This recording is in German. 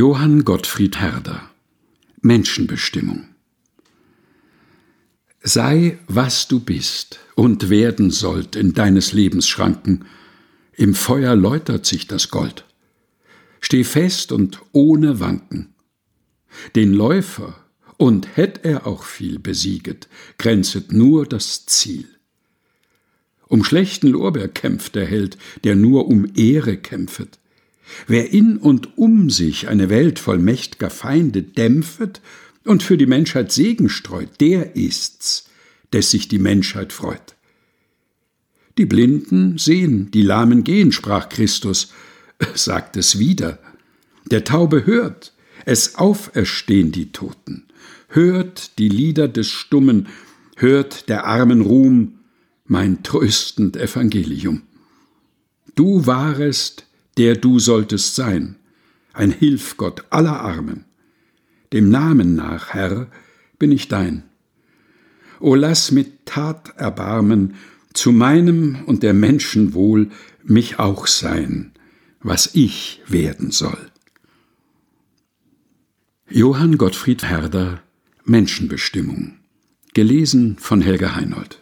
Johann Gottfried Herder Menschenbestimmung Sei, was du bist und werden sollt in deines Lebens Schranken, im Feuer läutert sich das Gold. Steh fest und ohne Wanken. Den Läufer, und hätt er auch viel besieget, grenzet nur das Ziel. Um schlechten Lorbeer kämpft der Held, der nur um Ehre kämpfet. Wer in und um sich eine Welt voll mächt'ger Feinde dämpfet und für die Menschheit Segen streut, der ist's, des sich die Menschheit freut. Die Blinden sehen, die Lahmen gehen, sprach Christus, sagt es wieder. Der Taube hört, es auferstehen die Toten, hört die Lieder des Stummen, hört der Armen Ruhm, mein tröstend Evangelium. Du warest der du solltest sein, ein Hilfgott aller Armen. Dem Namen nach, Herr, bin ich dein. O lass mit Tat erbarmen, zu meinem und der Menschen Wohl mich auch sein, was ich werden soll. Johann Gottfried Herder Menschenbestimmung gelesen von Helga Heinold